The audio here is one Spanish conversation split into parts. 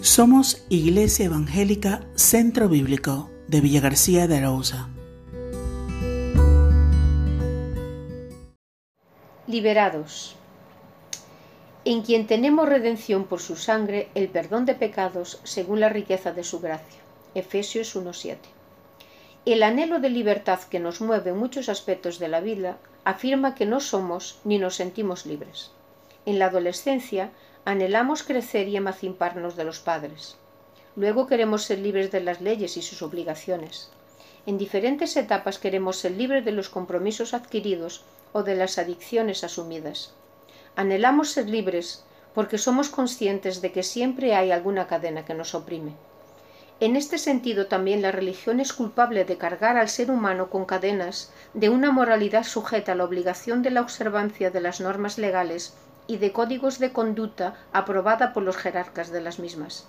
Somos Iglesia Evangélica Centro Bíblico de Villa García de Arauza. Liberados. En quien tenemos redención por su sangre, el perdón de pecados según la riqueza de su gracia. Efesios 1.7. El anhelo de libertad que nos mueve en muchos aspectos de la vida afirma que no somos ni nos sentimos libres. En la adolescencia anhelamos crecer y emanciparnos de los padres. Luego queremos ser libres de las leyes y sus obligaciones. En diferentes etapas queremos ser libres de los compromisos adquiridos o de las adicciones asumidas. Anhelamos ser libres porque somos conscientes de que siempre hay alguna cadena que nos oprime. En este sentido también la religión es culpable de cargar al ser humano con cadenas de una moralidad sujeta a la obligación de la observancia de las normas legales y de códigos de conducta aprobada por los jerarcas de las mismas.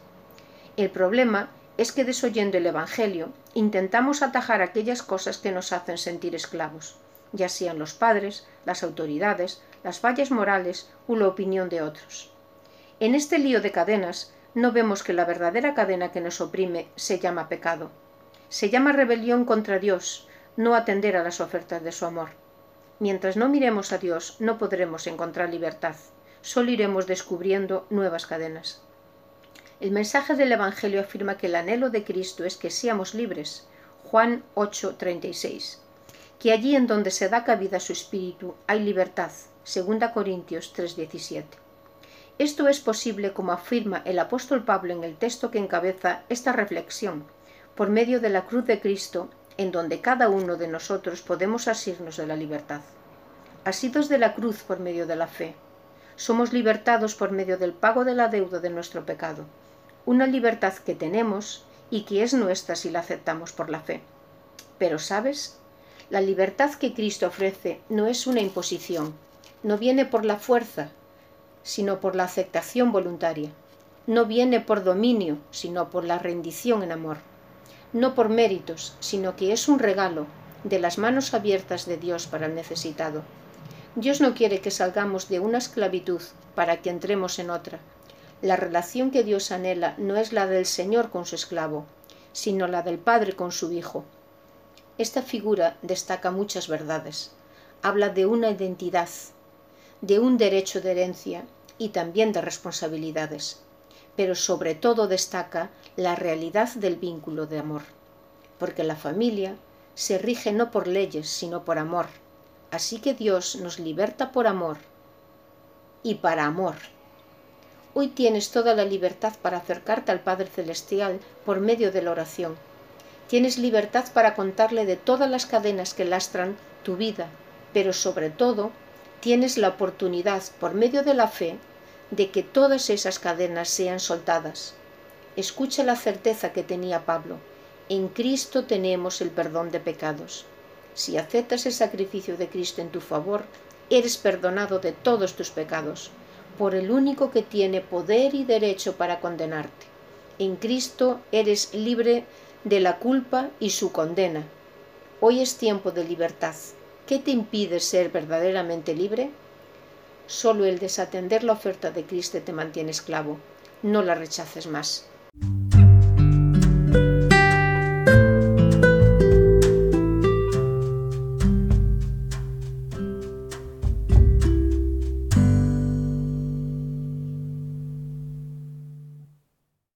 El problema es que desoyendo el Evangelio intentamos atajar aquellas cosas que nos hacen sentir esclavos, ya sean los padres, las autoridades, las fallas morales o la opinión de otros. En este lío de cadenas no vemos que la verdadera cadena que nos oprime se llama pecado. Se llama rebelión contra Dios, no atender a las ofertas de su amor. Mientras no miremos a Dios no podremos encontrar libertad, solo iremos descubriendo nuevas cadenas. El mensaje del Evangelio afirma que el anhelo de Cristo es que seamos libres. Juan 8:36. Que allí en donde se da cabida a su espíritu hay libertad. 2 Corintios 3:17. Esto es posible, como afirma el apóstol Pablo en el texto que encabeza esta reflexión, por medio de la cruz de Cristo, en donde cada uno de nosotros podemos asirnos de la libertad. Asidos de la cruz por medio de la fe, somos libertados por medio del pago de la deuda de nuestro pecado, una libertad que tenemos y que es nuestra si la aceptamos por la fe. Pero, ¿sabes? La libertad que Cristo ofrece no es una imposición, no viene por la fuerza, sino por la aceptación voluntaria. No viene por dominio, sino por la rendición en amor. No por méritos, sino que es un regalo de las manos abiertas de Dios para el necesitado. Dios no quiere que salgamos de una esclavitud para que entremos en otra. La relación que Dios anhela no es la del Señor con su esclavo, sino la del Padre con su Hijo. Esta figura destaca muchas verdades. Habla de una identidad, de un derecho de herencia y también de responsabilidades, pero sobre todo destaca la realidad del vínculo de amor, porque la familia se rige no por leyes, sino por amor. Así que Dios nos liberta por amor y para amor. Hoy tienes toda la libertad para acercarte al Padre Celestial por medio de la oración. Tienes libertad para contarle de todas las cadenas que lastran tu vida, pero sobre todo tienes la oportunidad, por medio de la fe, de que todas esas cadenas sean soltadas. Escucha la certeza que tenía Pablo. En Cristo tenemos el perdón de pecados. Si aceptas el sacrificio de Cristo en tu favor, eres perdonado de todos tus pecados, por el único que tiene poder y derecho para condenarte. En Cristo eres libre de la culpa y su condena. Hoy es tiempo de libertad. ¿Qué te impide ser verdaderamente libre? Solo el desatender la oferta de Cristo te mantiene esclavo. No la rechaces más.